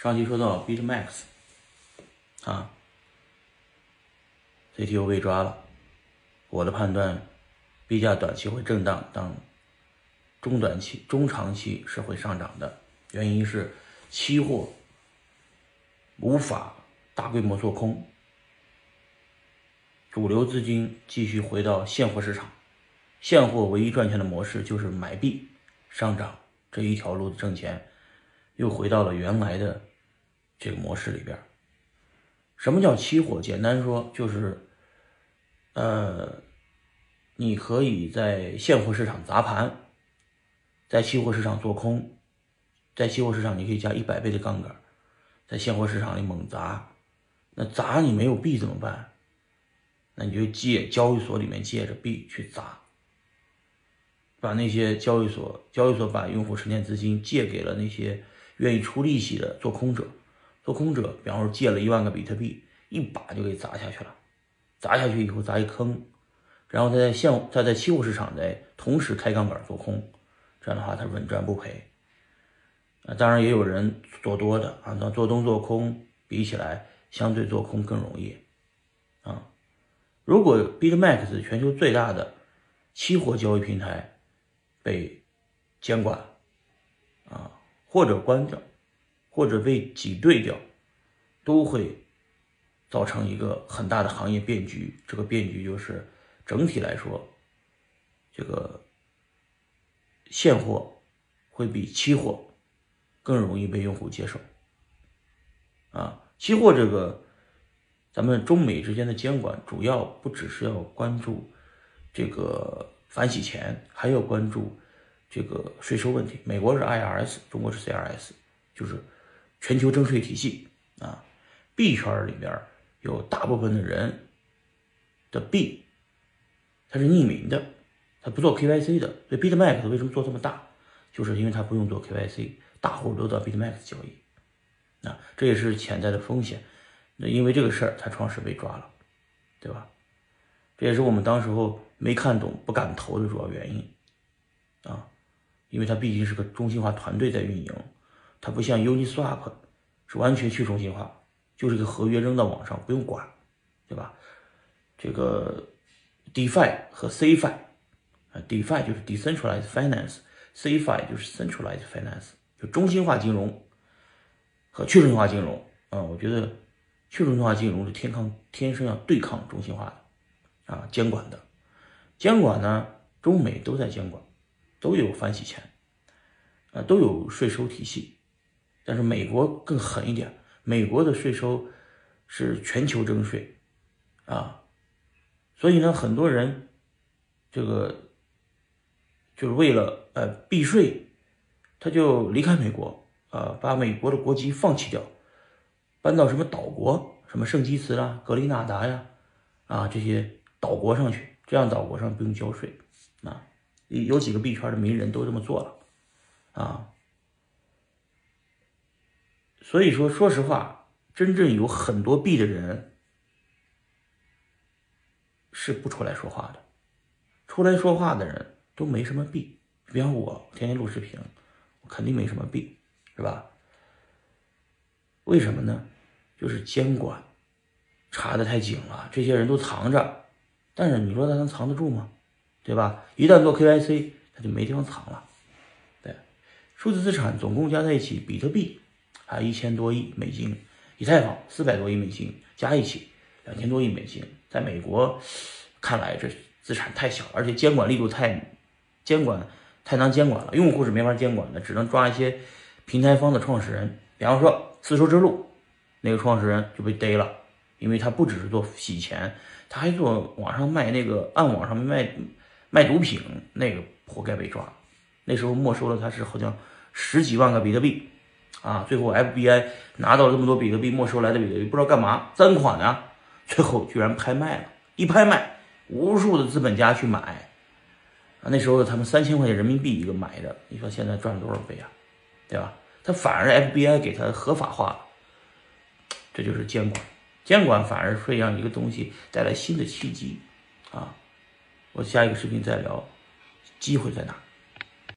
上期说到 BitMax 啊，CTO 被抓了，我的判断，币价短期会震荡，但中短期、中长期是会上涨的。原因是期货无法大规模做空，主流资金继续回到现货市场，现货唯一赚钱的模式就是买币上涨这一条路的挣钱，又回到了原来的。这个模式里边，什么叫期货？简单说就是，呃，你可以在现货市场砸盘，在期货市场做空，在期货市场你可以加一百倍的杠杆，在现货市场里猛砸。那砸你没有币怎么办？那你就借交易所里面借着币去砸，把那些交易所交易所把用户沉淀资金借给了那些愿意出利息的做空者。做空者，比方说借了一万个比特币，一把就给砸下去了，砸下去以后砸一坑，然后他在现他在期货市场在同时开杠杆做空，这样的话他稳赚不赔。啊，当然也有人做多的啊，那做多做空比起来，相对做空更容易啊。如果 BitMax 全球最大的期货交易平台被监管啊，或者关掉。或者被挤兑掉，都会造成一个很大的行业变局。这个变局就是整体来说，这个现货会比期货更容易被用户接受。啊，期货这个，咱们中美之间的监管主要不只是要关注这个反洗钱，还要关注这个税收问题。美国是 IRS，中国是 CRS，就是。全球征税体系啊，币圈里边有大部分的人的币，它是匿名的，它不做 KYC 的。所以 BitMax 为什么做这么大，就是因为它不用做 KYC，大户都到 BitMax 交易，啊，这也是潜在的风险。那因为这个事儿，它创始被抓了，对吧？这也是我们当时候没看懂、不敢投的主要原因啊，因为它毕竟是个中心化团队在运营。它不像 Uniswap 是完全去中心化，就是个合约扔到网上不用管，对吧？这个 DeFi 和 Cfi，啊，DeFi 就是 Decentralized Finance，Cfi 就是 Centralized Finance，就中心化金融和去中心化金融啊。我觉得去中心化金融是天抗天生要对抗中心化的啊，监管的监管呢，中美都在监管，都有反洗钱啊，都有税收体系。但是美国更狠一点，美国的税收是全球征税，啊，所以呢，很多人这个就是为了呃避税，他就离开美国啊，把美国的国籍放弃掉，搬到什么岛国，什么圣基茨啦、格林纳达呀，啊这些岛国上去，这样岛国上不用交税啊，有几个币圈的名人都这么做了，啊。所以说，说实话，真正有很多币的人是不出来说话的。出来说话的人都没什么币。比方我天天录视频，我肯定没什么币，是吧？为什么呢？就是监管查的太紧了，这些人都藏着。但是你说他能藏得住吗？对吧？一旦做 KYC，他就没地方藏了。对，数字资产总共加在一起，比特币。还一千多亿美金，以太坊四百多亿美金，加一起两千多亿美金。在美国看来，这资产太小，而且监管力度太监管太难监管了，用户是没法监管的，只能抓一些平台方的创始人。比方说丝绸之路那个创始人就被逮了，因为他不只是做洗钱，他还做网上卖那个暗网上卖卖毒品，那个活该被抓。那时候没收了他是好像十几万个比特币。啊，最后 FBI 拿到了这么多比特币，没收来的比特币不知道干嘛，赃款呢？最后居然拍卖了，一拍卖，无数的资本家去买，啊，那时候他们三千块钱人民币一个买的，你说现在赚了多少倍啊？对吧？他反而 FBI 给他合法化了，这就是监管，监管反而会让一个东西带来新的契机，啊，我下一个视频再聊，机会在哪？